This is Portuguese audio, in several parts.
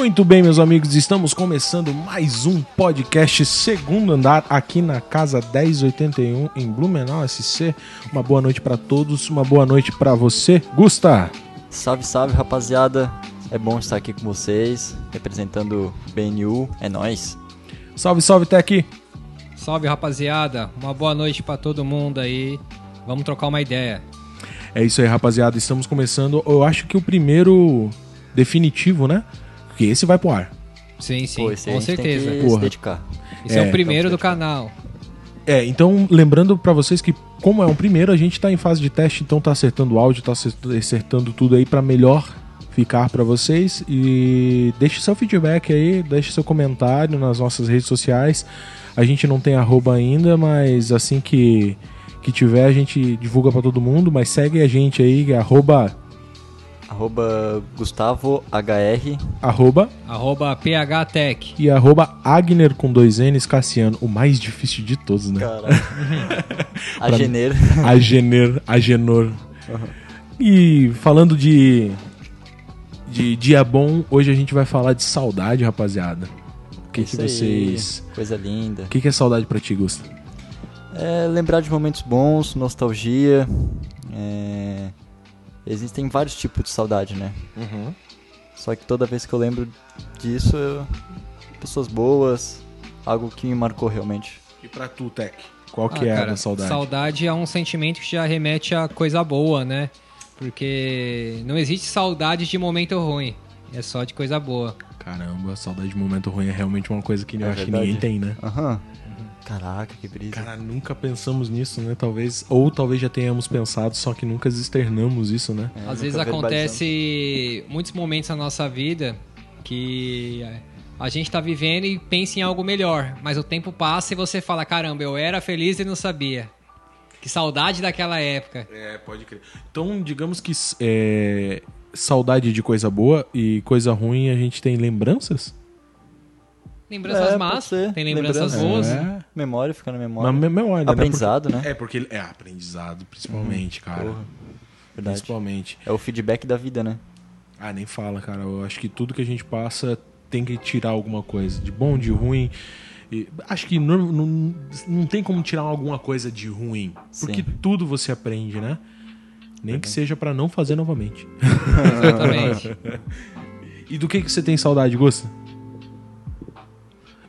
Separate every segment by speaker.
Speaker 1: Muito bem, meus amigos, estamos começando mais um podcast Segundo Andar aqui na Casa 1081 em Blumenau SC. Uma boa noite para todos, uma boa noite para você, Gusta.
Speaker 2: Salve, salve, rapaziada. É bom estar aqui com vocês, representando o BNU. É nós.
Speaker 1: Salve, salve, Tec.
Speaker 3: Salve, rapaziada. Uma boa noite para todo mundo aí. Vamos trocar uma ideia.
Speaker 1: É isso aí, rapaziada. Estamos começando, eu acho que o primeiro definitivo, né? Porque esse vai pro ar.
Speaker 3: Sim, sim,
Speaker 2: Pô,
Speaker 3: com certeza.
Speaker 2: Tem se dedicar.
Speaker 3: Esse é,
Speaker 1: É,
Speaker 3: o primeiro
Speaker 2: então,
Speaker 3: do canal.
Speaker 1: É, então lembrando pra vocês que como é um primeiro, a gente tá em fase de teste, então tá acertando o áudio, tá acertando- tudo aí pra melhor ficar pra vocês e deixe seu feedback aí, deixe seu comentário nas nossas redes sociais. A gente não tem arroba ainda, mas assim que que tiver a gente divulga pra todo mundo, mas segue a gente aí, é arroba
Speaker 2: Arroba Gustavo HR.
Speaker 1: arroba
Speaker 3: Arroba PHTech.
Speaker 1: e arroba Agner com dois N's Cassiano, o mais difícil de todos, né?
Speaker 2: Caralho. Ageneiro.
Speaker 1: Agener, Agenor. E falando de de dia bom, hoje a gente vai falar de saudade, rapaziada. O que, que
Speaker 2: Isso aí,
Speaker 1: vocês.
Speaker 2: Coisa linda.
Speaker 1: O que, que é saudade pra ti, Gusta?
Speaker 2: É, lembrar de momentos bons, nostalgia. é, Existem vários tipos de saudade, né? Só que toda vez que eu lembro disso, eu... pessoas boas, algo que me marcou realmente.
Speaker 1: E pra tu, Tec? Qual que
Speaker 3: Ah,
Speaker 1: é
Speaker 3: cara,
Speaker 1: a saudade?
Speaker 3: Saudade é um sentimento que já remete a coisa boa, né? Porque não existe saudade de momento ruim. É só de coisa boa.
Speaker 1: Caramba, saudade de momento ruim é realmente uma coisa que eu
Speaker 2: É
Speaker 1: acho que ninguém tem, né?
Speaker 2: Aham. Caraca, que brisa.
Speaker 1: Cara, nunca pensamos nisso, né? Talvez. Ou talvez já tenhamos pensado, só que nunca externamos isso, né?
Speaker 2: É,
Speaker 3: Às vezes acontece muitos momentos na nossa vida que a gente tá vivendo e pensa em algo melhor, mas o tempo passa e você fala, caramba, eu era feliz e não sabia. Que saudade daquela época.
Speaker 1: É, pode crer. Então, digamos que é, saudade de coisa boa e coisa ruim a gente tem lembranças?
Speaker 3: Lembranças
Speaker 2: É,
Speaker 3: más, tem lembranças
Speaker 2: Lembrança.
Speaker 3: boas.
Speaker 1: É.
Speaker 2: Memória, fica na memória.
Speaker 1: Mas memória, né?
Speaker 2: Aprendizado,
Speaker 1: Porque-
Speaker 2: né?
Speaker 1: É, porque ele- é aprendizado, principalmente, cara.
Speaker 2: Porra, verdade.
Speaker 1: Principalmente.
Speaker 2: É o feedback da vida, né?
Speaker 1: Ah, nem fala, cara. Eu acho que tudo que a gente passa tem que tirar alguma coisa. De bom, de ruim. E acho que não, não, não tem como tirar alguma coisa de ruim. Porque
Speaker 2: Sim.
Speaker 1: tudo você aprende, né? Nem que seja pra não fazer novamente.
Speaker 3: Exatamente.
Speaker 1: E do que, que você tem saudade, Gusta?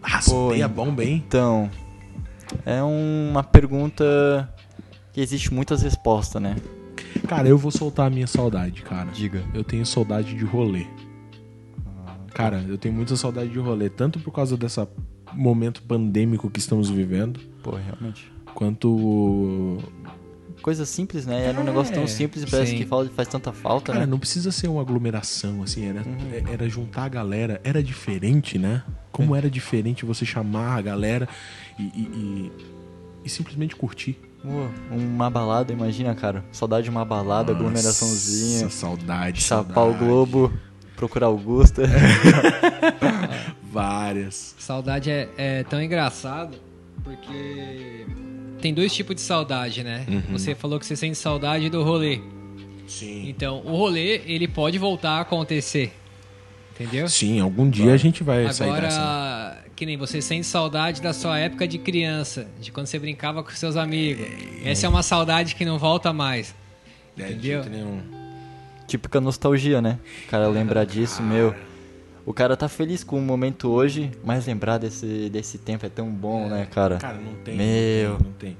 Speaker 1: Ah,
Speaker 2: Pô, hein?
Speaker 1: bomba, hein?
Speaker 2: Então, é uma pergunta que existe muitas respostas, né?
Speaker 1: Cara, eu vou soltar a minha saudade, cara.
Speaker 2: Diga.
Speaker 1: Eu tenho saudade de rolê. Cara, eu tenho muita saudade de rolê, tanto por causa desse momento pandêmico que estamos vivendo,
Speaker 2: Pô, realmente.
Speaker 1: quanto.
Speaker 2: Coisa simples, né? Era um negócio tão
Speaker 1: É,
Speaker 2: simples, parece
Speaker 3: sim.
Speaker 2: que fala- faz tanta falta,
Speaker 1: Cara,
Speaker 2: né?
Speaker 1: não precisa ser uma aglomeração, assim, era,
Speaker 2: Uhum.
Speaker 1: era juntar a galera. Era diferente, né? Como era diferente você chamar a galera e, e, e- e simplesmente curtir.
Speaker 2: Uma balada, imagina, cara. Saudade de uma balada, aglomeraçãozinha.
Speaker 1: Nossa, saudade,
Speaker 2: Chapar o
Speaker 1: saudade.
Speaker 2: Globo, procurar Augusta.
Speaker 1: Várias.
Speaker 3: Saudade é, é tão engraçado porque tem dois tipos de saudade, né?
Speaker 1: Uhum.
Speaker 3: Você falou que você sente saudade do rolê.
Speaker 1: Sim.
Speaker 3: Então, o rolê, ele pode voltar a acontecer. Entendeu?
Speaker 1: Sim, algum dia a gente vai sair dessa. né?
Speaker 3: Agora, que nem você sente saudade da sua época de criança, de quando você brincava com seus amigos. Essa é uma saudade que não volta mais.
Speaker 1: É, de
Speaker 3: entendeu?
Speaker 2: Típica nostalgia, né? O cara lembrar disso, meu. O cara tá feliz com o momento hoje, mas lembrar desse, desse tempo é tão bom, né, cara?
Speaker 1: Cara, não tem.
Speaker 2: Meu.
Speaker 1: Não tem. Não, tem.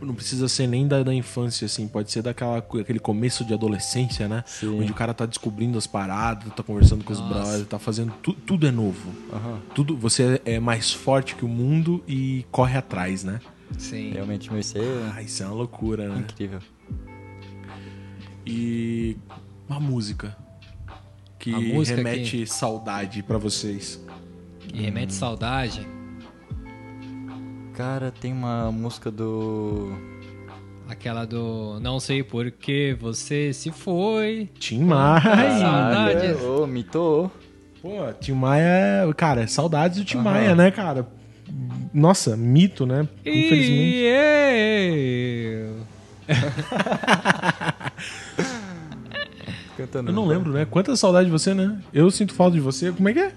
Speaker 1: Não, não precisa ser nem da, da infância, assim. Pode ser daquela, aquele começo de adolescência, né?
Speaker 2: Sim.
Speaker 1: Onde o cara tá descobrindo as paradas, tá conversando com os
Speaker 3: Nossa.
Speaker 1: brothers, tá fazendo. tu- tudo é novo.
Speaker 2: Aham.
Speaker 1: Tudo, você é mais forte que o mundo e corre atrás, né?
Speaker 3: Sim.
Speaker 2: Realmente, meu, isso é
Speaker 1: Ah, isso é uma loucura, né?
Speaker 2: incrível.
Speaker 1: E uma música que remete saudade pra vocês.
Speaker 3: Que remete saudade.
Speaker 2: Cara, tem uma música do.
Speaker 3: Aquela do Não sei por que você se foi.
Speaker 1: Tim Maia.
Speaker 3: Saudades.
Speaker 2: Ô, mitou.
Speaker 1: Pô, Tim Maia, cara, saudades do Tim
Speaker 2: Aham.
Speaker 1: Maia, né, cara? Nossa, mito, né? Infelizmente.
Speaker 3: E eu.
Speaker 2: Cantando.
Speaker 1: Eu não lembro, né? Quanta saudade de você, né? Eu sinto falta de você. Como é que é?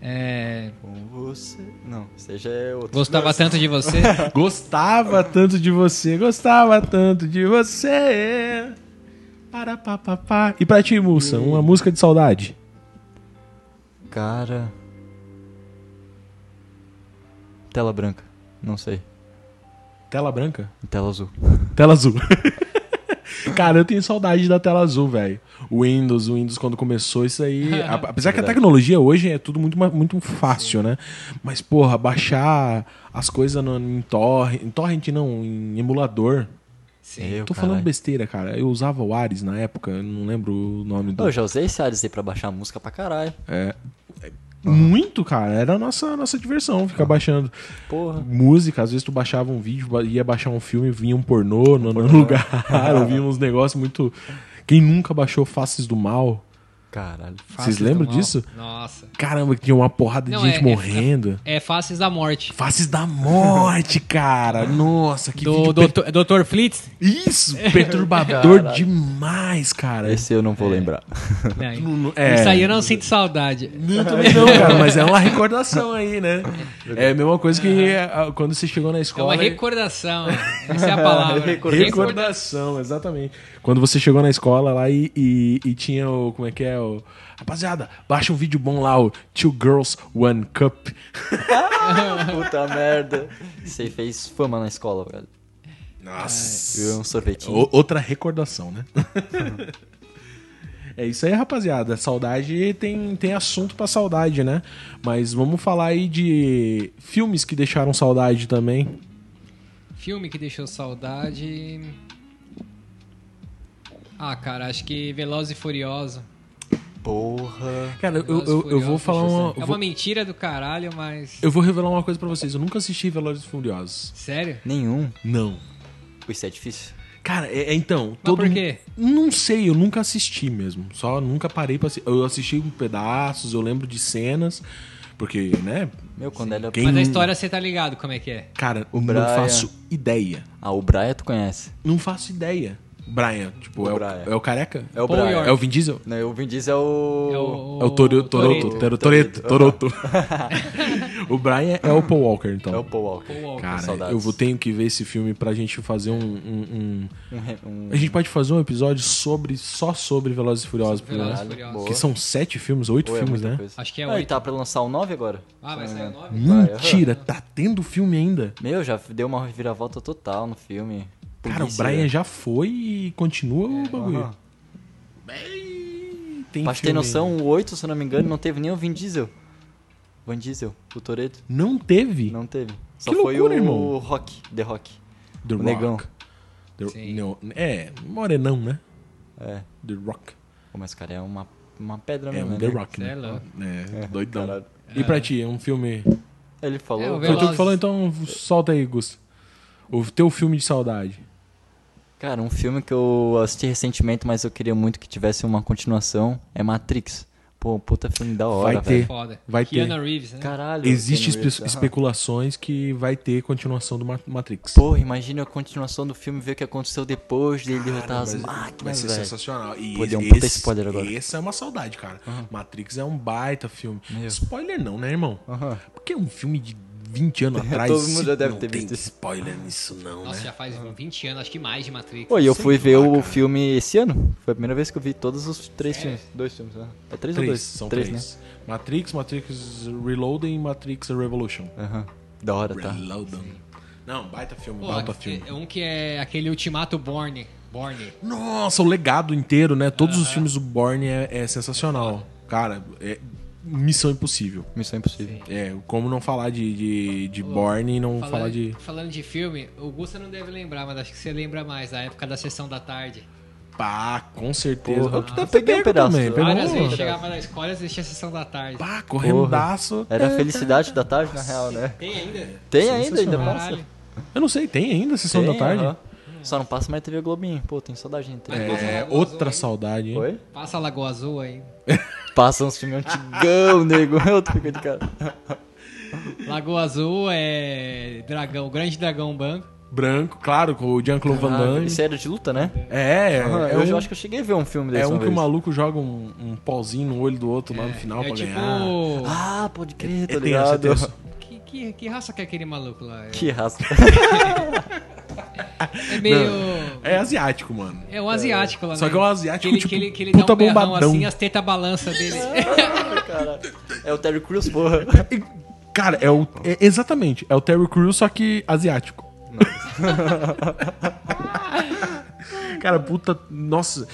Speaker 3: É,
Speaker 2: Com você. Não, seja é outro.
Speaker 3: gostava tanto de você.
Speaker 1: Gostava tanto de você, gostava tanto de você. Para, pá, pá, pá. E pra ti, Mussa, uma música de saudade.
Speaker 2: Cara. Tela branca. Não sei.
Speaker 1: Tela branca?
Speaker 2: Tela azul.
Speaker 1: Tela azul. Cara, eu tenho saudade da tela azul, velho. O Windows, o Windows quando começou isso aí. a- apesar que a tecnologia hoje é tudo muito, muito fácil, né? Mas, porra, baixar as coisas em torrent. Em torrent não, em emulador.
Speaker 3: Sim.
Speaker 2: Eu,
Speaker 1: Tô
Speaker 2: caralho.
Speaker 1: falando besteira, cara. Eu usava o Ares na época, não lembro o nome do.
Speaker 2: Eu já usei esse Ares aí pra baixar música pra caralho.
Speaker 1: É. Muito, cara. Era a nossa, nossa diversão ficar baixando
Speaker 2: Porra.
Speaker 1: música. Às vezes tu baixava um vídeo, ia baixar um filme, vinha um pornô no, no lugar. ou vinha uns negócios muito. Quem nunca baixou Faces do Mal?
Speaker 2: Caralho.
Speaker 1: Vocês
Speaker 3: Faces
Speaker 1: lembram disso?
Speaker 3: Nossa.
Speaker 1: Caramba, que tinha uma porrada de
Speaker 3: Não,
Speaker 1: gente
Speaker 3: é- é-
Speaker 1: morrendo.
Speaker 3: É Faces da Morte.
Speaker 1: Faces da Morte, cara. Nossa, que
Speaker 3: Do
Speaker 1: vídeo
Speaker 3: Dr. Dr. Flitz?
Speaker 1: Isso, perturbador
Speaker 2: Caralho.
Speaker 1: demais, cara.
Speaker 2: Esse eu não vou lembrar.
Speaker 3: Não,
Speaker 1: é.
Speaker 3: Isso aí eu não sinto saudade.
Speaker 1: Não, também não, cara, mas é uma recordação aí, né? É a mesma coisa que ah, quando você chegou na
Speaker 3: É
Speaker 1: escola.
Speaker 3: uma recordação. Essa é a palavra.
Speaker 2: Recordação.
Speaker 1: Recordação, exatamente. Quando você chegou na escola lá e, e, e tinha o. Como é que é? O, rapaziada, baixa um vídeo bom lá, o Two Girls, One Cup.
Speaker 2: Puta merda. Isso aí fez fama na escola, velho.
Speaker 1: Nossa.
Speaker 2: Viu um sorvetinho.
Speaker 1: O- outra recordação, né? é isso aí, rapaziada. Saudade tem, tem assunto pra saudade, né? Mas vamos falar aí de filmes que deixaram saudade também.
Speaker 3: Filme que deixou saudade. Ah, cara, acho que Veloz e Furioso.
Speaker 2: Porra.
Speaker 1: Cara, eu, eu, eu vou falar uma.
Speaker 3: É uma mentira do caralho, mas.
Speaker 1: eu vou revelar uma coisa pra vocês. Eu nunca assisti Velozes e Furiosos.
Speaker 3: Sério?
Speaker 2: Nenhum.
Speaker 1: Não.
Speaker 2: Isso é difícil.
Speaker 1: Cara, é, é então.
Speaker 3: Mas
Speaker 1: todo
Speaker 3: por quê?
Speaker 1: Não sei, eu nunca assisti mesmo. Só nunca parei pra assistir. Eu assisti pedaços, eu lembro de cenas. Porque, né?
Speaker 2: Meu, quando ele...
Speaker 1: Quem
Speaker 3: Mas a história você tá ligado como é que é?
Speaker 1: Cara, eu não faço ideia.
Speaker 2: Ah, o Brian tu conhece.
Speaker 1: Não faço ideia. Brian, tipo,
Speaker 2: O
Speaker 1: é,
Speaker 2: Brian.
Speaker 1: O, é o careca?
Speaker 2: É o
Speaker 3: Paul
Speaker 2: Brian.
Speaker 3: York.
Speaker 1: É o Vin Diesel?
Speaker 2: Não, o Vin Diesel é o...
Speaker 3: É o,
Speaker 1: É o Toro- Toroto. Toroto. o Brian é o Paul Walker, então.
Speaker 2: É o Paul Walker.
Speaker 3: Paul Walker.
Speaker 1: Cara,
Speaker 2: saudades.
Speaker 1: eu vou tenho que ver esse filme pra gente fazer um- um- um
Speaker 2: Um um-
Speaker 1: A gente pode fazer um episódio sobre só sobre Velozes e Furiosos, porque,
Speaker 3: Velozes e? Furiosos.
Speaker 2: boa.
Speaker 1: que são sete filmes, oito
Speaker 2: Pô, é
Speaker 1: filmes,
Speaker 2: muita
Speaker 1: né?
Speaker 2: coisa.
Speaker 3: Acho que é
Speaker 2: Ah, e
Speaker 3: oito.
Speaker 2: tá pra lançar o 9 agora?
Speaker 3: Ah, vai sair o nove?
Speaker 1: Mentira, tá tendo filme ainda.
Speaker 2: Meu, já deu uma reviravolta total no filme.
Speaker 1: Cara, o. Brian já foi e continua o bagulho.
Speaker 2: Aham.
Speaker 1: Bem, tem
Speaker 2: Pra te ter noção, o 8, se eu não me engano, não teve nem o Vin Diesel. Vin Diesel, o Toreto.
Speaker 1: Não teve
Speaker 2: Não teve. Só
Speaker 1: Que
Speaker 2: foi
Speaker 1: loucura,
Speaker 2: o
Speaker 1: irmão.
Speaker 2: Rock, The Rock.
Speaker 1: The
Speaker 2: o
Speaker 1: Rock.
Speaker 2: negão.
Speaker 1: The-
Speaker 3: Sim.
Speaker 1: não, é, morenão, né?
Speaker 2: É.
Speaker 1: The Rock.
Speaker 2: Pô, mas cara, é uma, uma pedra
Speaker 1: É,
Speaker 2: mesmo,
Speaker 1: um
Speaker 2: né?
Speaker 1: The Rock,
Speaker 3: Cê é
Speaker 1: né?
Speaker 3: louco.
Speaker 1: É, doidão.
Speaker 2: caralho.
Speaker 1: E pra ti, é um filme...
Speaker 2: Ele falou.
Speaker 3: É, o
Speaker 1: Foi tu que falou, então solta aí, Gusto. O teu filme de saudade.
Speaker 2: Cara, um filme que eu assisti recentemente, mas eu queria muito que tivesse uma continuação, é Matrix. Pô, puta filme da hora,
Speaker 1: Vai ter.
Speaker 2: velho.
Speaker 3: Foda.
Speaker 1: Vai ter.
Speaker 3: Keanu Reeves, né?
Speaker 2: Caralho.
Speaker 1: Existem
Speaker 2: Reeves,
Speaker 1: espe- especulações que vai ter continuação do Ma- Matrix.
Speaker 2: Porra, imagina a continuação do filme, ver o que aconteceu depois dele derrotar as
Speaker 1: vai, vai
Speaker 2: máquinas,
Speaker 1: ser sensacional. E
Speaker 2: Pô, deu um
Speaker 1: esse,
Speaker 2: puta spoiler agora.
Speaker 1: Esse é uma saudade, cara. Matrix é um baita filme.
Speaker 2: Meu.
Speaker 1: Spoiler não, né, irmão?
Speaker 2: Aham.
Speaker 1: Porque é um filme de 20 anos atrás.
Speaker 2: Todo mundo já deve
Speaker 1: não
Speaker 2: ter visto
Speaker 1: spoiler nisso, não,
Speaker 3: Nossa,
Speaker 1: né?
Speaker 3: já faz 20 anos, acho que mais de Matrix.
Speaker 2: Pô, e eu
Speaker 1: Sei
Speaker 2: fui
Speaker 1: lá,
Speaker 2: ver o
Speaker 1: cara.
Speaker 2: filme esse ano. Foi a primeira vez que eu vi todos os três
Speaker 3: Sério?
Speaker 2: filmes. Dois filmes, né? É três, ou
Speaker 1: Três,
Speaker 2: dois?
Speaker 1: são
Speaker 2: três,
Speaker 1: três. Matrix, Matrix Reloaded e Matrix Revolution.
Speaker 2: né? Aham. Da hora, tá?
Speaker 1: Reloaded. Não, baita filme,
Speaker 3: Pô,
Speaker 1: baita
Speaker 3: é-
Speaker 1: filme.
Speaker 3: é um que é aquele Ultimato Born. Born.
Speaker 1: Nossa, o legado inteiro, né? Todos os filmes do Bourne é, é sensacional. Cara, é missão impossível.
Speaker 2: Missão Impossível.
Speaker 1: É, como não falar de, de, de Bourne e não
Speaker 3: Falando,
Speaker 1: falar de.
Speaker 3: falando de filme, o Gusta não deve lembrar, mas acho que você lembra mais, da época da sessão da tarde.
Speaker 1: Pá, com certeza.
Speaker 2: Porra,
Speaker 1: Eu que
Speaker 2: eu
Speaker 1: deve
Speaker 2: peguei
Speaker 1: ter
Speaker 2: um pedaço.
Speaker 1: também. Pegou
Speaker 3: Várias
Speaker 1: um-
Speaker 3: vezes chegava na escola e assistia a sessão da tarde.
Speaker 1: Pá, correndaço.
Speaker 2: Era a felicidade da tarde, na real, né?
Speaker 3: Tem ainda?
Speaker 2: Tem ainda, ainda passa.
Speaker 1: Eu não sei, tem ainda a sessão
Speaker 2: Tem,
Speaker 1: da tarde?
Speaker 2: aham. Só não passa mais TV Globinho. Pô, tem saudade de TV.
Speaker 1: É, outra saudade, hein?
Speaker 2: Oi?
Speaker 3: Passa a Lagoa Azul aí.
Speaker 2: Passa uns filmes antigão, nego. Eu tô ficando de cara.
Speaker 3: Lagoa Azul é dragão, o grande dragão banco.
Speaker 1: Branco, claro, com o Jean-Claude Van Damme.
Speaker 2: Esse era de luta, né?
Speaker 1: É,
Speaker 2: Aham,
Speaker 1: é,
Speaker 2: eu
Speaker 1: um,
Speaker 2: acho que eu cheguei a ver um filme desse
Speaker 1: é um que o maluco joga um, um pauzinho no olho do outro lá no final
Speaker 3: é
Speaker 1: pra
Speaker 3: tipo.
Speaker 1: ganhar.
Speaker 2: Ah, pode crer,
Speaker 1: É
Speaker 2: tá
Speaker 1: é
Speaker 2: ligado?
Speaker 1: tenso.
Speaker 3: Que, que, que raça que é aquele maluco lá? É,
Speaker 2: Que raça.
Speaker 3: é meio.
Speaker 1: É asiático, mano.
Speaker 3: É um asiático lá,
Speaker 1: Só
Speaker 3: né?
Speaker 1: que é um asiático,
Speaker 3: que ele,
Speaker 1: tipo,
Speaker 3: que ele, que ele
Speaker 1: puta
Speaker 3: dá um berrão
Speaker 1: bombadão.
Speaker 3: assim, as tetas balançam dele.
Speaker 2: Cara, é o Terry Crews, porra.
Speaker 1: Cara, é o. é- exatamente, é o Terry Crews, só que asiático. Cara, puta. Nossa.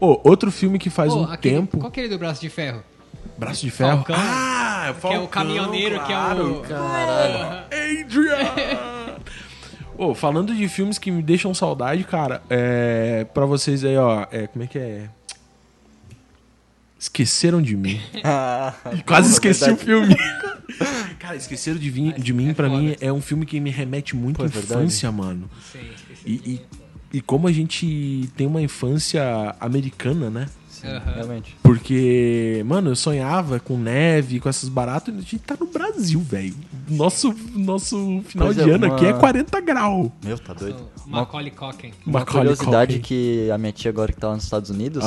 Speaker 1: Ô, outro filme que faz
Speaker 3: Pô,
Speaker 1: um
Speaker 3: aquele-
Speaker 1: tempo.
Speaker 3: Qual que é ele do braço de ferro?
Speaker 1: Braço de ferro.
Speaker 3: Falcão.
Speaker 1: Ah,
Speaker 3: Que é o caminhoneiro, que é o-
Speaker 1: Caralho. Adrian! Ô, falando de filmes que me deixam saudade, cara, é. Pra vocês aí, ó. É, como é que é? Esqueceram de mim.
Speaker 2: Ah,
Speaker 1: Quase
Speaker 2: porra,
Speaker 1: esqueci
Speaker 2: verdade.
Speaker 1: o filme. Cara, Esqueceram de, Vim- de mim,
Speaker 3: é
Speaker 1: pra mim, é um filme que me remete muito
Speaker 2: Pô,
Speaker 1: à
Speaker 2: é verdade.
Speaker 1: infância, mano.
Speaker 3: Sim, esqueci.
Speaker 1: E, e, e como a gente tem uma infância americana, né?
Speaker 3: Aham.
Speaker 2: Realmente.
Speaker 1: Porque, mano, eu sonhava com neve, com essas baratas, e a gente tá no Brasil, velho. Nosso, nosso final
Speaker 2: Pois
Speaker 1: de
Speaker 2: é,
Speaker 1: ano
Speaker 2: uma-
Speaker 1: aqui é 40 graus.
Speaker 2: Meu, tá doido.
Speaker 3: O Macaulay Culkin.
Speaker 2: Uma
Speaker 1: Macaulay
Speaker 2: curiosidade
Speaker 1: Culkin.
Speaker 2: que a minha tia agora que tá lá nos Estados Unidos,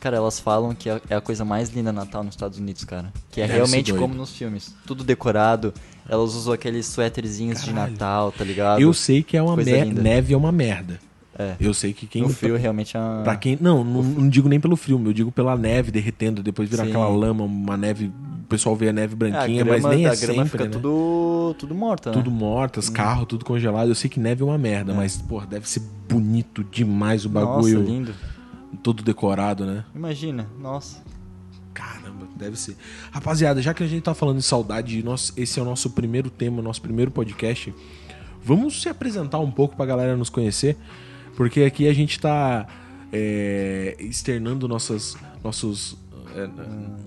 Speaker 2: cara, elas falam que é é a coisa mais linda Natal nos Estados Unidos, cara. Que é
Speaker 1: Deve
Speaker 2: realmente como nos filmes. Tudo decorado. Elas usam aqueles suéterzinhos de. Natal, tá ligado?
Speaker 1: Eu sei que é uma neve é uma merda.
Speaker 2: É.
Speaker 1: Eu sei que quem.
Speaker 2: No frio realmente é uma...
Speaker 1: Pra quem. Não, não, não digo nem pelo frio, eu digo pela neve derretendo, depois virar aquela lama, uma neve. O pessoal vê a neve
Speaker 2: É, a
Speaker 1: branquinha,
Speaker 2: grama,
Speaker 1: mas nem é
Speaker 2: grama
Speaker 1: sempre,
Speaker 2: fica
Speaker 1: né?
Speaker 2: tudo, tudo morta, né?
Speaker 1: Tudo morto, os carros, tudo congelado. Eu sei que neve é uma merda, mas, pô, deve ser bonito demais o bagulho.
Speaker 2: Nossa, lindo.
Speaker 1: todo decorado, né?
Speaker 2: Imagina, nossa.
Speaker 1: Caramba, deve ser. Rapaziada, já que a gente tá falando de saudade, nós, esse é o nosso primeiro tema, nosso primeiro podcast, vamos se apresentar um pouco pra galera nos conhecer, porque aqui a gente tá é, externando nossas, nossos, é,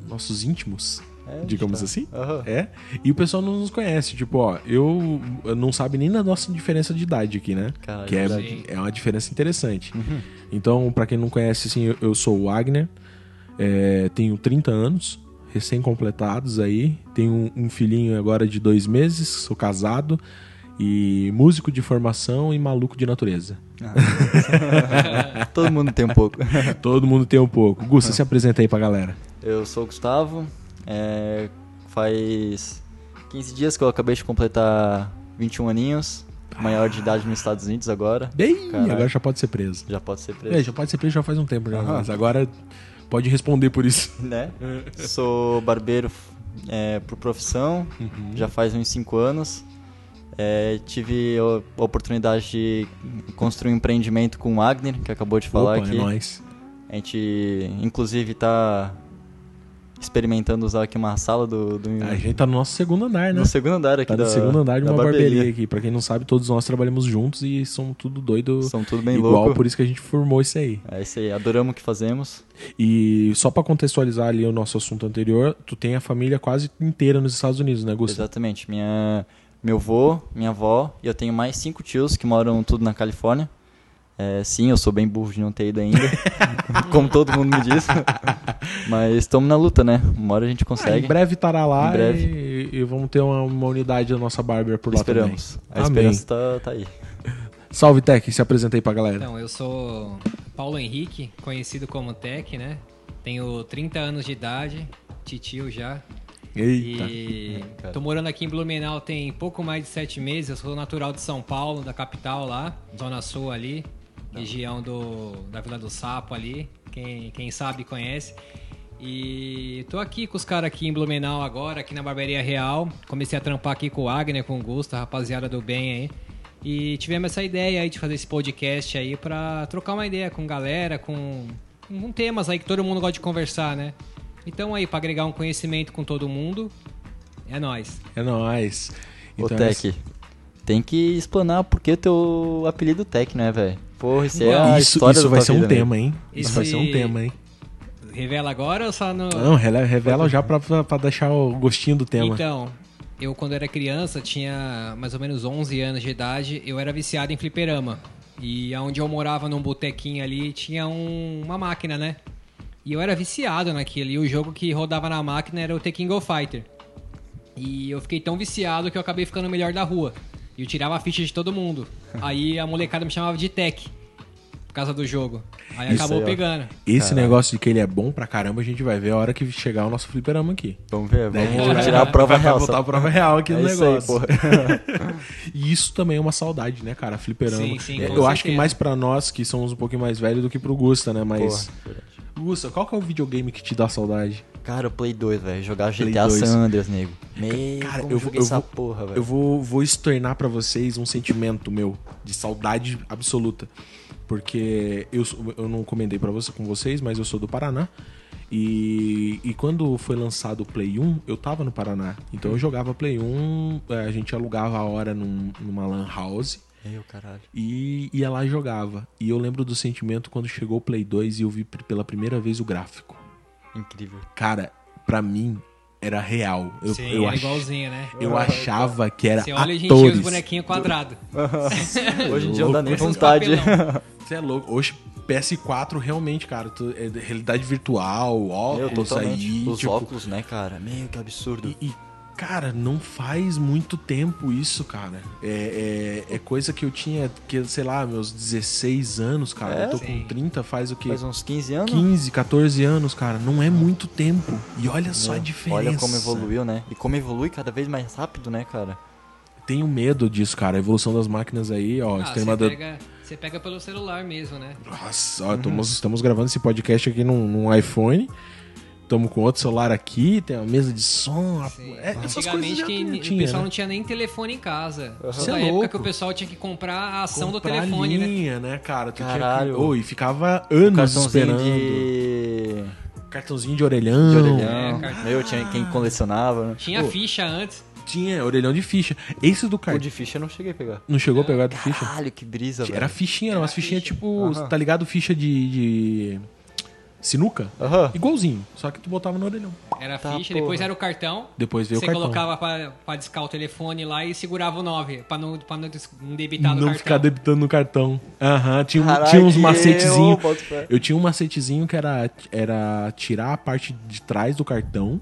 Speaker 1: nossos íntimos,
Speaker 2: É,
Speaker 1: digamos
Speaker 2: tá.
Speaker 1: assim.
Speaker 2: Aham.
Speaker 1: É, e o pessoal não nos conhece, tipo, ó, eu eu não sabe nem da nossa diferença de idade aqui, né?
Speaker 2: Caralho,
Speaker 1: que é.
Speaker 2: Uhum.
Speaker 1: é uma diferença interessante. Então, pra quem não conhece, assim, eu, eu sou o Wagner, é, tenho 30 anos, recém-completados aí, tenho um, um filhinho agora de dois meses, sou casado e músico de formação e maluco de natureza.
Speaker 2: Todo mundo tem um pouco.
Speaker 1: Todo mundo tem um pouco. Gusta, se apresenta aí pra galera.
Speaker 2: Eu sou o Gustavo. é, faz 15 dias que eu acabei de completar 21 aninhos. Maior de idade nos Estados Unidos agora.
Speaker 1: Bem,
Speaker 2: Caralho.
Speaker 1: agora já pode ser preso.
Speaker 2: Já pode ser preso.
Speaker 1: É, já pode ser preso já faz um tempo já, mas agora pode responder por isso.
Speaker 2: Né? Sou barbeiro é, por profissão.
Speaker 1: Uhum.
Speaker 2: Já faz uns 5 anos. É, tive a oportunidade de construir um empreendimento com o Wagner, que acabou de falar
Speaker 1: Opa,
Speaker 2: aqui.
Speaker 1: é nóis.
Speaker 2: A gente, inclusive, tá experimentando usar aqui uma sala do, do
Speaker 1: A gente tá no nosso segundo andar, né?
Speaker 2: no segundo andar aqui
Speaker 1: Tá no
Speaker 2: da
Speaker 1: segundo andar de uma barbearia. aqui. Pra quem não sabe, todos nós trabalhamos juntos e somos tudo doido
Speaker 2: São tudo bem
Speaker 1: igual,
Speaker 2: louco.
Speaker 1: por isso que a gente formou isso aí.
Speaker 2: É isso aí, adoramos o que fazemos.
Speaker 1: E só pra contextualizar ali o nosso assunto anterior, tu tem a família quase inteira nos Estados Unidos, né, Gustavo?
Speaker 2: Exatamente. Minha, meu avô, minha avó e eu tenho mais cinco tios que moram tudo na Califórnia. É, sim, eu sou bem burro de não ter ido ainda, como todo mundo me diz. Mas estamos na luta, né? Uma hora a gente
Speaker 1: Ah,
Speaker 2: consegue.
Speaker 1: em breve estará lá
Speaker 2: Em breve.
Speaker 1: E, e vamos ter uma, uma unidade da nossa barber por lá
Speaker 2: Esperamos.
Speaker 1: também.
Speaker 2: A
Speaker 1: Amém.
Speaker 2: esperança tá, tá aí.
Speaker 1: Salve, Tech, se apresenta aí pra galera.
Speaker 3: Então, eu sou Paulo Henrique, conhecido como Tech, né? Tenho 30 anos de idade, titio já.
Speaker 1: Eita.
Speaker 3: E tô morando aqui em Blumenau tem pouco mais de sete meses. Eu sou natural de São Paulo, da capital lá, Zona Sul ali, região do, da Vila do Sapo ali. Quem, quem sabe conhece. E tô aqui com os caras aqui em Blumenau agora, aqui na Barbearia Real. Comecei a trampar aqui com o Wagner, com o Gusta, rapaziada do bem aí. E tivemos essa ideia aí de fazer esse podcast aí pra trocar uma ideia com galera, com, com temas aí que todo mundo gosta de conversar, né? Então aí, pra agregar um conhecimento com todo mundo, é nóis.
Speaker 1: É nóis.
Speaker 2: Ô,
Speaker 1: Então,
Speaker 2: Tech, tem que explanar por que teu apelido Tech, né, velho? Porra, isso é a
Speaker 1: isso
Speaker 2: história
Speaker 1: isso vai ser um
Speaker 2: né?
Speaker 1: tema, hein? Isso vai ser um tema, hein?
Speaker 3: Revela agora ou só no.
Speaker 1: Não, revela já pra, pra, pra deixar o gostinho do tema.
Speaker 3: Então, eu quando era criança, tinha mais ou menos 11 anos de idade, eu era viciado em fliperama. E onde eu morava num botequinho ali, tinha um- uma máquina, né? E eu era viciado naquilo. E o jogo que rodava na máquina era o The King of Fighter. E eu fiquei tão viciado que eu acabei ficando o melhor da rua. E eu tirava a ficha de todo mundo. Aí a molecada me chamava de Tech. Por causa do jogo. Aí
Speaker 1: Isso
Speaker 3: acabou
Speaker 2: aí,
Speaker 3: pegando.
Speaker 1: Esse negócio de que ele é bom pra caramba, a gente vai ver a hora que chegar o nosso fliperama aqui.
Speaker 2: Vamos ver,
Speaker 1: Daí
Speaker 2: vamos
Speaker 1: a gente
Speaker 2: tirar a prova
Speaker 1: vai,
Speaker 2: real.
Speaker 1: Vai botar a prova real aqui
Speaker 2: É
Speaker 1: no
Speaker 2: aí,
Speaker 1: negócio.
Speaker 2: porra.
Speaker 1: e isso também é uma saudade, né, cara? Fliperama.
Speaker 3: Sim, sim,
Speaker 1: É,
Speaker 3: com
Speaker 1: eu acho que
Speaker 3: certeza.
Speaker 1: mais pra nós, que somos um pouquinho mais velhos do que pro Gusta, né? Mas.
Speaker 2: Porra,
Speaker 1: Gusta, qual que é o videogame que te dá saudade?
Speaker 2: Cara, o Play 2, velho. Jogar
Speaker 1: Play
Speaker 2: GTA
Speaker 1: 2.
Speaker 2: San Andreas, nego. Meu,
Speaker 1: Cara, eu vou-
Speaker 2: joguei
Speaker 1: eu
Speaker 2: essa
Speaker 1: vou-
Speaker 2: porra, velho.
Speaker 1: Eu vou, vou externar pra vocês um sentimento meu de saudade absoluta. Porque eu, eu não comentei pra você, com vocês, mas eu sou do Paraná. E, e quando foi lançado o Play 1, eu tava no Paraná. Então eu jogava Play 1, eh, a gente alugava a hora num- numa Lan House
Speaker 2: Meu, caralho.
Speaker 1: e ia lá e jogava. E eu lembro do sentimento quando chegou o Play 2 e eu vi pela primeira vez o gráfico.
Speaker 2: Incrível.
Speaker 1: Cara, pra mim era real. Eu,
Speaker 3: Sim,
Speaker 1: eu,
Speaker 3: era
Speaker 1: ach-
Speaker 3: igualzinho, né?
Speaker 1: eu achava que era
Speaker 3: Você olha hoje em dia os
Speaker 1: atores.
Speaker 3: bonequinhos quadrados.
Speaker 2: Hoje em dia não dá nem vontade.
Speaker 1: Você é louco. Hoje, PS4 realmente, cara, tu- é realidade virtual,
Speaker 2: Meu,
Speaker 1: óculos
Speaker 2: totalmente.
Speaker 1: aí.
Speaker 2: Os
Speaker 1: tipo,
Speaker 2: óculos, né, cara? Meu, que absurdo.
Speaker 1: E, e, cara, não faz muito tempo isso, cara. É, é, é coisa que eu tinha, que, sei lá, meus 16 anos, cara.
Speaker 2: É?
Speaker 1: eu tô com
Speaker 3: Sim.
Speaker 1: 30, faz o quê?
Speaker 2: Faz uns 15 anos.
Speaker 1: 15, 14 anos, cara. Não é muito tempo. E olha só a
Speaker 2: Meu,
Speaker 1: diferença.
Speaker 2: Olha como evoluiu, né? E como evolui cada vez mais rápido, né, cara?
Speaker 1: Tenho medo disso, cara. A evolução das máquinas aí, ó.
Speaker 3: Ah, pega, você pega pelo celular mesmo, né?
Speaker 1: Nossa, ó, estamos, estamos gravando esse podcast aqui num, num iPhone. Estamos com outro celular aqui, tem uma mesa de som.
Speaker 3: Sim.
Speaker 1: É, essas coisas já
Speaker 3: que
Speaker 1: não
Speaker 3: o
Speaker 1: tinha,
Speaker 3: pessoal
Speaker 1: né?
Speaker 3: não tinha nem telefone em casa. Toda
Speaker 1: é
Speaker 3: época
Speaker 1: louco.
Speaker 3: que o pessoal tinha que comprar a ação
Speaker 1: Comprar
Speaker 3: do telefone, né?
Speaker 1: linha, né? cara? Tu
Speaker 2: Caralho.
Speaker 1: Tinha que... Oh, e ficava anos esperando.
Speaker 2: de...
Speaker 1: Cartãozinho de orelhão.
Speaker 2: de orelhão.
Speaker 3: É, cartão.
Speaker 2: Meu, tinha quem colecionava, né?
Speaker 3: Tinha
Speaker 1: Pô.
Speaker 3: ficha antes.
Speaker 1: Tinha orelhão de ficha. Esse do
Speaker 2: O
Speaker 1: cartão.
Speaker 2: de ficha eu não cheguei a pegar.
Speaker 1: Não chegou a pegar do ficha?
Speaker 2: Caralho, que brisa, velho.
Speaker 1: Era fichinha, era umas
Speaker 3: Era
Speaker 1: fichinhas
Speaker 3: ficha.
Speaker 1: tipo,
Speaker 2: Aham.
Speaker 1: tá ligado? Ficha de, de sinuca.
Speaker 2: Aham.
Speaker 1: Igualzinho, só que tu botava no orelhão.
Speaker 3: Era
Speaker 2: Tá,
Speaker 3: ficha,
Speaker 2: porra.
Speaker 3: depois era o cartão.
Speaker 1: Depois veio
Speaker 3: Você
Speaker 1: o cartão.
Speaker 3: colocava pra, pra discar o telefone lá e segurava o 9, pra não, pra não, des- não debitar no
Speaker 1: não
Speaker 3: cartão.
Speaker 1: ficar debitando no cartão. Aham, tinha, um-
Speaker 2: Caralho,
Speaker 1: tinha uns
Speaker 2: eu
Speaker 1: macetezinhos.
Speaker 2: boto fé.
Speaker 1: Eu tinha um macetezinho que era, era tirar a parte de trás do cartão,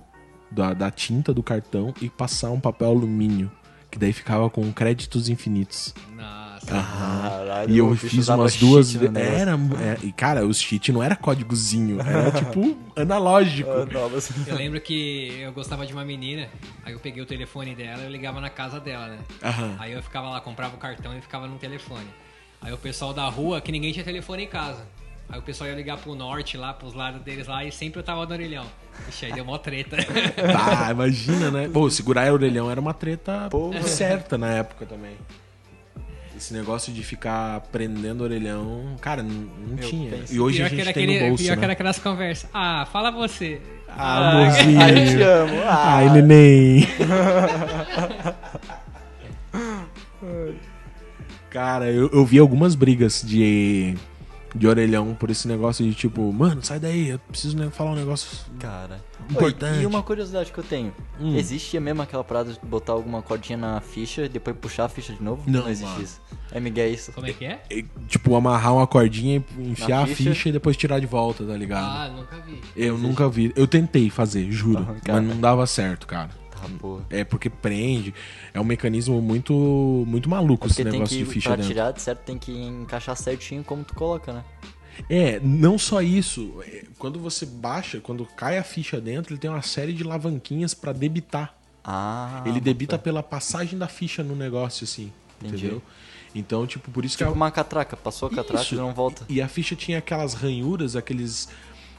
Speaker 1: da, da tinta do cartão, e passar um papel alumínio. Que daí ficava com créditos infinitos.
Speaker 3: Nossa.
Speaker 2: Caralho,
Speaker 1: E eu fiz umas duas. Era. é, e cara, os cheat não era códigozinho, era tipo analógico.
Speaker 2: Ah,
Speaker 3: Eu lembro que eu gostava de uma menina, aí eu peguei o telefone dela e eu ligava na casa dela, né?
Speaker 1: Aham.
Speaker 3: Aí eu ficava lá, comprava o cartão e ficava no telefone. Aí o pessoal da rua, que ninguém tinha telefone em casa. Aí o pessoal ia ligar pro norte lá, pros lados deles lá, e sempre eu tava no orelhão. Ixi, aí deu mó treta.
Speaker 1: Tá, imagina, né? Pô, segurar o orelhão era uma treta
Speaker 2: Porra.
Speaker 1: certa na época também. Esse negócio de ficar prendendo orelhão, cara, não, não tinha.
Speaker 2: pensa.
Speaker 1: E hoje
Speaker 3: pior
Speaker 1: a
Speaker 3: que
Speaker 1: gente tem
Speaker 3: aquele,
Speaker 1: no bolso,
Speaker 3: pior que
Speaker 1: né?
Speaker 3: era aquelas conversas. Ah, fala você.
Speaker 1: Ah, amorzinho.
Speaker 2: Ai, te amo. Ah.
Speaker 1: Ai, neném. Cara, eu, eu vi algumas brigas de, de orelhão por esse negócio de tipo, mano, sai daí, eu preciso falar um negócio.
Speaker 2: Cara.
Speaker 1: Importante.
Speaker 2: Oi, E uma curiosidade que eu tenho.
Speaker 1: Hum.
Speaker 2: Existia mesmo aquela parada de botar alguma cordinha na ficha e depois puxar a ficha de novo?
Speaker 1: Não,
Speaker 2: existe
Speaker 1: mano.
Speaker 2: isso. É Miguel isso.
Speaker 3: Como é que é?
Speaker 1: E, Tipo, amarrar uma cordinha, e enfiar a
Speaker 2: ficha.
Speaker 1: ficha e depois tirar de volta, tá ligado?
Speaker 3: Ah, nunca vi.
Speaker 1: eu nunca vi. Eu tentei fazer, juro. Mas não dava certo, cara.
Speaker 2: Porra.
Speaker 1: É porque prende. É um mecanismo muito muito maluco esse
Speaker 2: Porque tem
Speaker 1: negócio
Speaker 2: que,
Speaker 1: de ficha
Speaker 2: pra
Speaker 1: dentro.
Speaker 2: tirar, de certo, tem que encaixar certinho como tu coloca, né?
Speaker 1: É, não só isso. é, Quando você baixa, quando cai a ficha dentro, ele tem uma série de alavanquinhas pra debitar.
Speaker 2: Ah.
Speaker 1: ele debita pela passagem da ficha no negócio, assim.
Speaker 2: Entendi.
Speaker 1: Entendeu? Então, tipo, por isso que
Speaker 2: Tipo
Speaker 1: a-
Speaker 2: uma catraca. Passou a catraca
Speaker 1: Isso.
Speaker 2: e não volta.
Speaker 1: E a ficha tinha aquelas ranhuras, aqueles.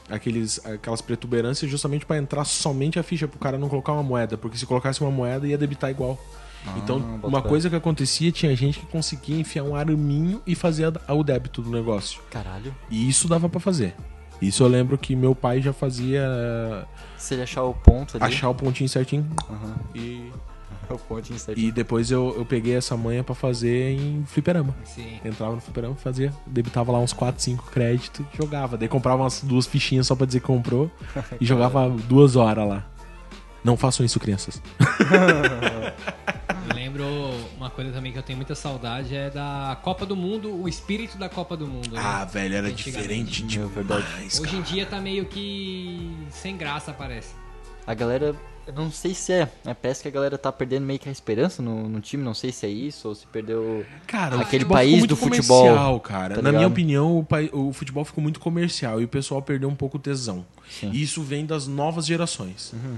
Speaker 1: Aqueles, aquelas protuberâncias justamente pra entrar somente a ficha, pro cara não colocar uma moeda, porque se colocasse uma moeda ia debitar igual. então,
Speaker 2: Ah, bota
Speaker 1: uma coisa que acontecia, tinha gente que conseguia enfiar um araminho e fazer o débito do negócio.
Speaker 2: Caralho.
Speaker 1: E isso dava pra fazer. Isso eu lembro que meu pai já fazia
Speaker 2: Se ele achar o ponto ali.
Speaker 1: achar o pontinho certinho
Speaker 2: Aham.
Speaker 1: e,
Speaker 2: o pontinho certinho.
Speaker 1: e depois eu, eu peguei essa manha pra fazer em fliperama.
Speaker 3: Sim.
Speaker 1: Entrava no fliperama, fazia, debitava lá uns 4, 5 créditos e jogava. Daí comprava umas duas fichinhas só pra dizer que comprou e jogava duas horas lá. Não façam isso, crianças.
Speaker 3: Eu lembro uma coisa também que eu tenho muita saudade é da Copa do Mundo, o espírito da Copa do Mundo. né?
Speaker 1: Ah, velho, era diferente
Speaker 2: Meu, verdade.
Speaker 3: Hoje
Speaker 1: cara.
Speaker 3: em dia tá meio que sem graça, parece.
Speaker 2: A galera Eu não sei se é. é. Parece que a galera tá perdendo meio que a esperança no, no time. Não sei se é isso ou se perdeu
Speaker 1: cara,
Speaker 2: aquele país do futebol.
Speaker 1: cara. Tá Na minha opinião, o, o, futebol ficou muito comercial e o pessoal perdeu um pouco o tesão. Sim. E isso vem das novas gerações. Uhum.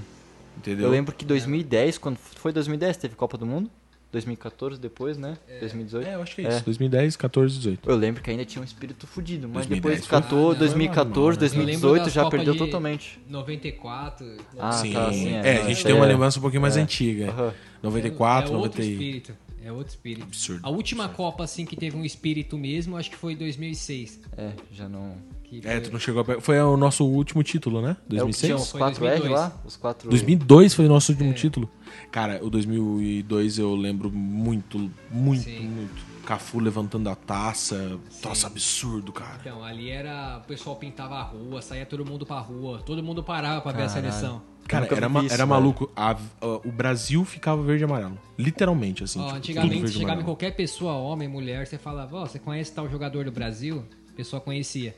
Speaker 1: Entendeu?
Speaker 2: Eu lembro que 2010, quando foi 2010, teve Copa do Mundo. 2014 depois, né?
Speaker 1: É.
Speaker 2: 2018.
Speaker 1: É, eu acho que é, é. isso. 2010, 14, 18.
Speaker 2: Eu lembro que ainda tinha um espírito fudido, mas depois de 14, 2014, 2018 já perdeu totalmente.
Speaker 3: 94.
Speaker 2: Ah, Sim. Tá, assim,
Speaker 1: é, é, a gente tem uma lembrança um pouquinho mais é. antiga. Uhum. 94, é, é 90
Speaker 3: espírito. É outro espírito. Absurdo. A última absurdo. Copa assim que teve um espírito mesmo, acho que foi 2006.
Speaker 2: É, já não
Speaker 1: é, tu não chegou a... Foi o nosso último título, né? 2006? É,
Speaker 2: os 4 R lá? Os 4...
Speaker 1: 2002 foi o nosso último é. título. Cara, o 2002 eu lembro muito, muito, Sim. muito. Cafu levantando a taça. Sim. Taça absurdo, cara.
Speaker 3: Então, ali era. O pessoal pintava a rua, saía todo mundo pra rua. Todo mundo parava pra Caralho. ver a seleção.
Speaker 1: Cara, era, ma isso, era maluco. A, a, o Brasil ficava verde e amarelo. Literalmente, assim. Ó,
Speaker 3: tipo, antigamente, chegava em qualquer pessoa, homem, mulher, você falava, ó, oh, você conhece tal jogador do Brasil? A pessoa conhecia.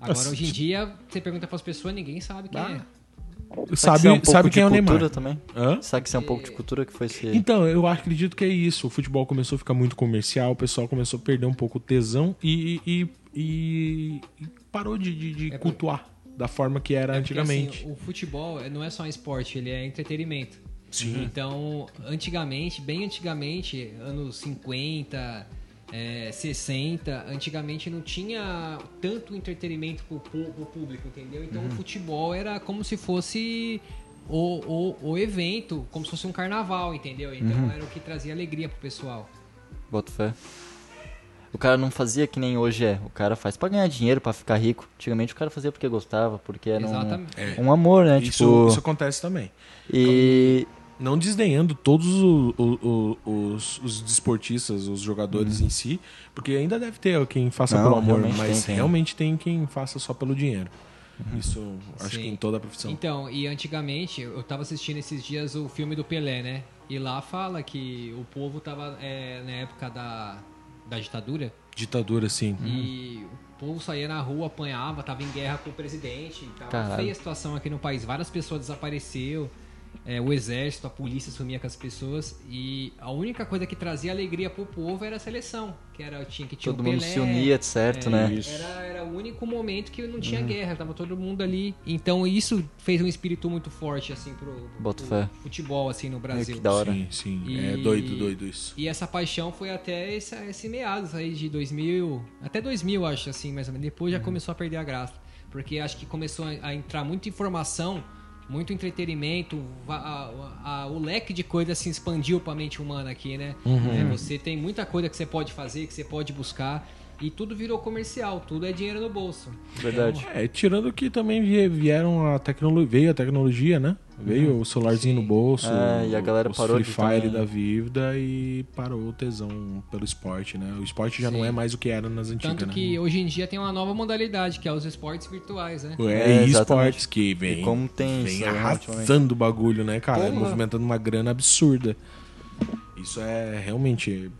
Speaker 3: Agora, hoje em dia, você pergunta para as pessoas, ninguém sabe quem ah. é.
Speaker 1: Sabe, é um sabe quem é o Neymar.
Speaker 2: também? Hã? Sabe que isso é um pouco de cultura que foi ser...
Speaker 1: Então, eu acredito que é isso. O futebol começou a ficar muito comercial, o pessoal começou a perder um pouco o tesão e, e, e, e parou de, de, de é cultuar da forma que era é porque, antigamente.
Speaker 3: Assim, o futebol não é só um esporte, ele é entretenimento.
Speaker 1: Sim.
Speaker 3: Então, antigamente, bem antigamente, anos 50, é, 60, antigamente não tinha tanto entretenimento pro, pro público, entendeu? Então uhum. o futebol era como se fosse o, o, o, evento, como se fosse um carnaval, entendeu? Então uhum. era o que trazia alegria pro pessoal.
Speaker 2: Boto fé. O cara não fazia que nem hoje é. O cara faz pra ganhar dinheiro, pra ficar rico. Antigamente o cara fazia porque gostava, porque era um, é. um, amor, né?
Speaker 1: Isso,
Speaker 2: tipo...
Speaker 1: isso acontece também.
Speaker 2: E
Speaker 1: não desdenhando todos os, os, os desportistas, os jogadores uhum. em si, porque ainda deve ter quem faça não, pelo amor, mas tem, realmente tem quem faça só pelo dinheiro. Uhum. Isso acho Sim. que em toda a profissão.
Speaker 3: Então, e antigamente, eu estava assistindo esses dias o filme do Pelé, né? E lá fala que o povo estava é, na época da, da ditadura.
Speaker 1: Ditadura, sim.
Speaker 3: E o povo saía na rua, apanhava, estava em guerra com o presidente. Tava feia a situação aqui no país. Várias pessoas desapareceram é, o exército, a polícia sumia com as pessoas e a única coisa que trazia alegria pro povo era a seleção, que era tinha que tinha
Speaker 2: todo mundo se unia, certo,
Speaker 3: é,
Speaker 2: né?
Speaker 3: Era, era o único momento que não tinha uhum. guerra, tava todo mundo ali. Então isso fez um espírito muito forte assim pro,
Speaker 2: pro, pro
Speaker 3: futebol assim no Brasil.
Speaker 2: É, que da hora.
Speaker 1: Sim, sim. E, é doido, doido isso.
Speaker 3: E essa paixão foi até esse, esse meados aí de 2000, até 2000 acho assim, mais ou menos. Depois já uhum. começou a perder a graça, porque acho que começou a, a entrar muita informação muito entretenimento, a, a, a, o leque de coisas se expandiu para a mente humana aqui, né? Uhum. É, você tem muita coisa que você pode fazer, que você pode buscar. E tudo virou comercial, tudo é dinheiro no bolso.
Speaker 2: Verdade.
Speaker 1: É, tirando que também vieram a tecnologia, veio a tecnologia, né? Veio uhum. o celularzinho Sim. no bolso.
Speaker 2: É, e a galera parou
Speaker 1: Free Fire da vida e parou o tesão pelo esporte, né? O esporte já Sim. não é mais o que era nas antigas.
Speaker 3: Tanto
Speaker 1: né?
Speaker 3: que hoje em dia tem uma nova modalidade, que é os esportes virtuais, né?
Speaker 1: É, é esportes que vem,
Speaker 2: e como tem
Speaker 1: vem arrasando o bagulho, né, cara? Movimentando uma grana absurda. Isso é realmente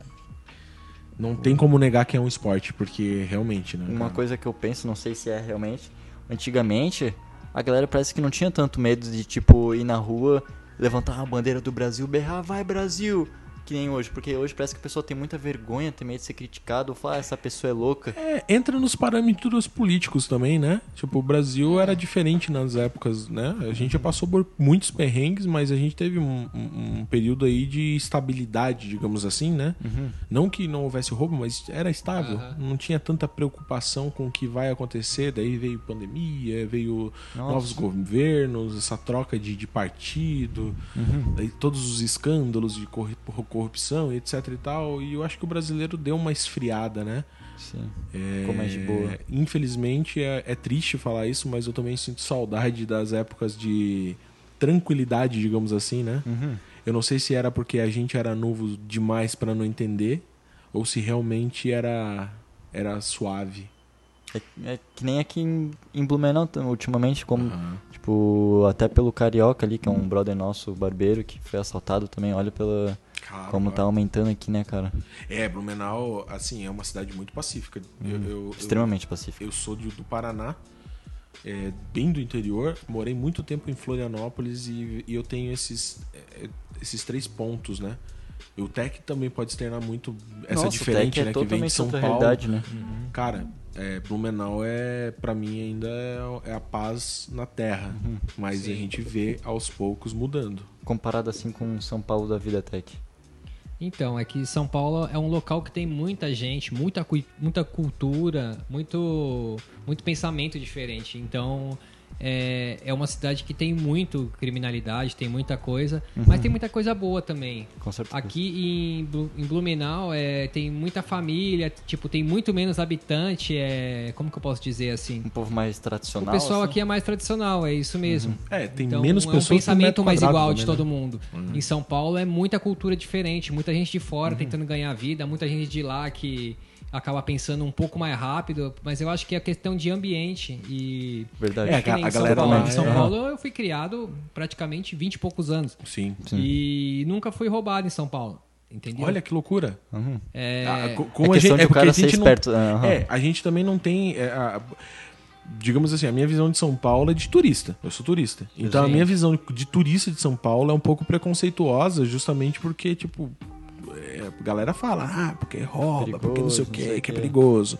Speaker 1: não tem como negar que é um esporte, porque realmente, né?
Speaker 2: Uma cara? coisa que eu penso, não sei se é realmente, antigamente a galera parece que não tinha tanto medo de tipo ir na rua, levantar a bandeira do Brasil, berrar, vai Brasil! Que nem hoje, porque hoje parece que a pessoa tem muita vergonha também de ser criticado, ou falar, ah, essa pessoa é louca.
Speaker 1: É, entra nos parâmetros políticos também, né? Tipo, o Brasil era diferente nas épocas, né? A gente já passou por muitos perrengues, mas a gente teve um, um, um período aí de estabilidade, digamos assim, né? Uhum. Não que não houvesse roubo, mas era estável. Uhum. Não tinha tanta preocupação com o que vai acontecer. Daí veio pandemia, veio Nossa. novos governos, essa troca de, de partido, uhum. daí todos os escândalos de corrupção corrupção etc e tal. E eu acho que o brasileiro deu uma esfriada, né?
Speaker 2: Sim. É, Ficou mais de boa.
Speaker 1: Infelizmente é, é triste falar isso, mas eu também sinto saudade das épocas de tranquilidade, digamos assim, né? Uhum. Eu não sei se era porque a gente era novo demais para não entender ou se realmente era era suave.
Speaker 2: É, é, que nem aqui em, em Blumenau, ultimamente, como, uhum. tipo, até pelo Carioca ali, que é um brother nosso, barbeiro, que foi assaltado também, olha pela, Claro, Como tá aumentando aqui, né, cara?
Speaker 1: É, Blumenau, assim, é uma cidade muito pacífica. Hum,
Speaker 2: eu, eu, Extremamente
Speaker 1: eu,
Speaker 2: pacífica.
Speaker 1: Eu sou de, do Paraná é, bem do interior. Morei muito tempo em Florianópolis e, e eu tenho esses, é, esses três pontos, né? E o Tech também pode externar muito essa
Speaker 2: Nossa,
Speaker 1: diferente,
Speaker 2: é
Speaker 1: né? Que vem de São Paulo.
Speaker 2: realidade, né?
Speaker 1: Uhum. Cara, é, Blumenau é, para mim, ainda é, é, a paz na terra. Uhum. Mas Sim. a gente vê aos poucos mudando.
Speaker 2: Comparado assim com São Paulo da Vida Tech.
Speaker 3: Então, é que São Paulo é um local que tem muita gente, muita, muita cultura, muito, muito pensamento diferente. Então, é, é uma cidade que tem muito criminalidade, tem muita coisa, uhum. mas tem muita coisa boa também.
Speaker 2: Com certeza.
Speaker 3: Aqui em, em Blumenau é, tem muita família, tipo, tem muito menos habitante, é, como que eu posso dizer assim?
Speaker 2: Um povo mais tradicional.
Speaker 3: O pessoal
Speaker 2: assim?
Speaker 3: aqui é mais tradicional, é isso mesmo. Uhum.
Speaker 1: É, tem então, menos pessoas.
Speaker 3: É um pensamento mais igual também, de todo né? mundo. Uhum. Em São Paulo é muita cultura diferente, muita gente de fora uhum. tentando ganhar vida, muita gente de lá que acaba pensando um pouco mais rápido, mas eu acho que é questão de ambiente e
Speaker 2: verdade.
Speaker 3: É, a, a galera Paulo, em São é. Paulo eu fui criado praticamente 20 e poucos anos.
Speaker 1: Sim.
Speaker 3: Sim. E nunca fui roubado em São Paulo. Entendeu?
Speaker 1: Olha que loucura.
Speaker 3: Uhum. É,
Speaker 1: ah, com é a gente, é porque a gente não, uhum. é, a gente também não tem é, a, digamos assim, a minha visão de São Paulo é de turista. Eu sou turista. Então Sim. a minha visão de turista de São Paulo é um pouco preconceituosa, justamente porque, tipo, a galera fala, ah, porque rouba, perigoso, porque não sei o quê, que é perigoso.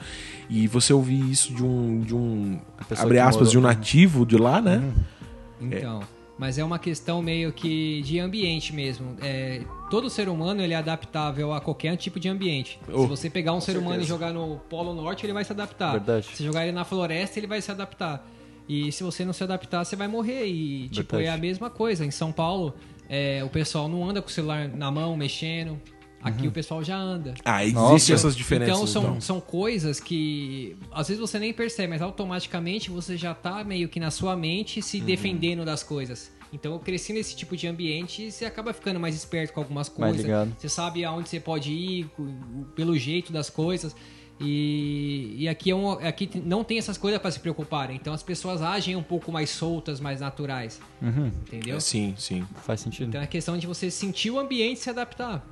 Speaker 1: E você ouvir isso de um, de um abre aspas, de um nativo de lá, né?
Speaker 3: Hum. Então, é. mas é uma questão meio que de ambiente mesmo. É, todo ser humano ele é adaptável a qualquer tipo de ambiente. Oh, se você pegar um ser certeza. humano e jogar no Polo Norte, ele vai se adaptar.
Speaker 2: Verdade.
Speaker 3: Se jogar ele na floresta, ele vai se adaptar. E se você não se adaptar, você vai morrer. E, tipo, Verdade. é a mesma coisa. Em São Paulo, é, o pessoal não anda com o celular na mão, mexendo. Aqui uhum. o pessoal já anda.
Speaker 1: Ah, existem essas diferenças.
Speaker 3: Então são, então. são coisas que às vezes você nem percebe, mas automaticamente você já tá meio que na sua mente se uhum. defendendo das coisas. Então eu cresci nesse tipo de ambiente e você acaba ficando mais esperto com algumas coisas. Você sabe aonde você pode ir, pelo jeito das coisas. E, e aqui, é um, aqui não tem essas coisas para se preocuparem. Então as pessoas agem um pouco mais soltas, mais naturais.
Speaker 2: Uhum.
Speaker 3: Entendeu?
Speaker 1: Sim, sim.
Speaker 2: Faz sentido.
Speaker 3: Então é questão de você sentir o ambiente e se adaptar.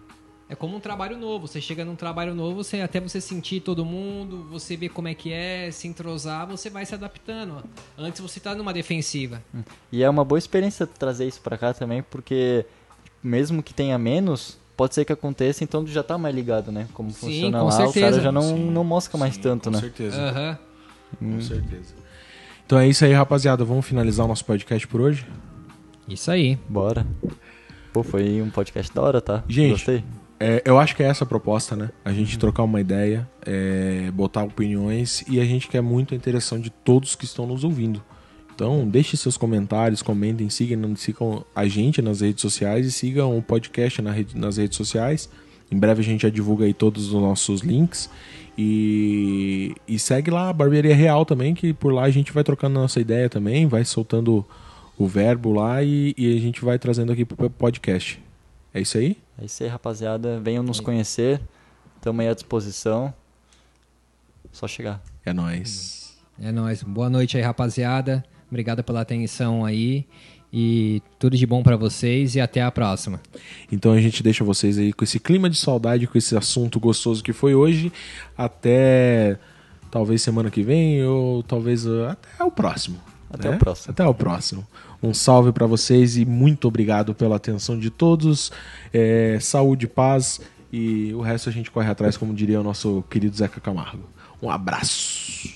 Speaker 3: É como um trabalho novo. Você chega num trabalho novo, você até você sentir todo mundo, você ver como é que é, se entrosar, você vai se adaptando. Antes você tá numa defensiva.
Speaker 2: E é uma boa experiência trazer isso para cá também, porque mesmo que tenha menos, pode ser que aconteça, então tu já tá mais ligado, né? Como Sim, funciona com lá, certeza. o cara já não, não mosca mais tanto,
Speaker 1: com
Speaker 2: né?
Speaker 1: Certeza.
Speaker 3: Uhum.
Speaker 1: Com certeza. Então é isso aí, rapaziada. Vamos finalizar o nosso podcast por hoje?
Speaker 3: Isso aí.
Speaker 2: Bora. Pô, foi um podcast da hora, tá?
Speaker 1: Gente,
Speaker 2: Gostei.
Speaker 1: É, eu acho que é essa a proposta, né? A gente uhum. trocar uma ideia, é, botar opiniões e a gente quer muito a interação de todos que estão nos ouvindo. Então, deixe seus comentários, comentem, sigam, sigam a gente nas redes sociais e sigam o podcast na rede, nas redes sociais. Em breve a gente já divulga aí todos os nossos links. E, e segue lá a Barbearia Real também, que por lá a gente vai trocando nossa ideia também, vai soltando o verbo lá e, e a gente vai trazendo aqui pro podcast. É isso aí?
Speaker 2: É isso aí, rapaziada. Venham nos conhecer. Estamos aí à disposição. Só chegar.
Speaker 1: É nóis.
Speaker 3: É nóis. Boa noite aí, rapaziada. Obrigado pela atenção aí. E tudo de bom para vocês e até a próxima.
Speaker 1: Então a gente deixa vocês aí com esse clima de saudade, com esse assunto gostoso que foi hoje. Até talvez semana que vem ou talvez até o próximo.
Speaker 2: Até né? o próximo.
Speaker 1: Até o próximo. Um salve para vocês e muito obrigado pela atenção de todos. É, saúde, paz e o resto a gente corre atrás, como diria o nosso querido Zeca Camargo. Um abraço.